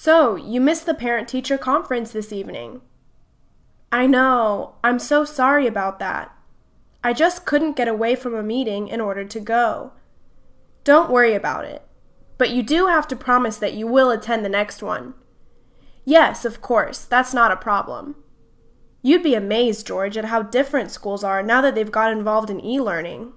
So, you missed the parent teacher conference this evening. I know. I'm so sorry about that. I just couldn't get away from a meeting in order to go. Don't worry about it. But you do have to promise that you will attend the next one. Yes, of course, that's not a problem. You'd be amazed, George, at how different schools are now that they've got involved in e learning.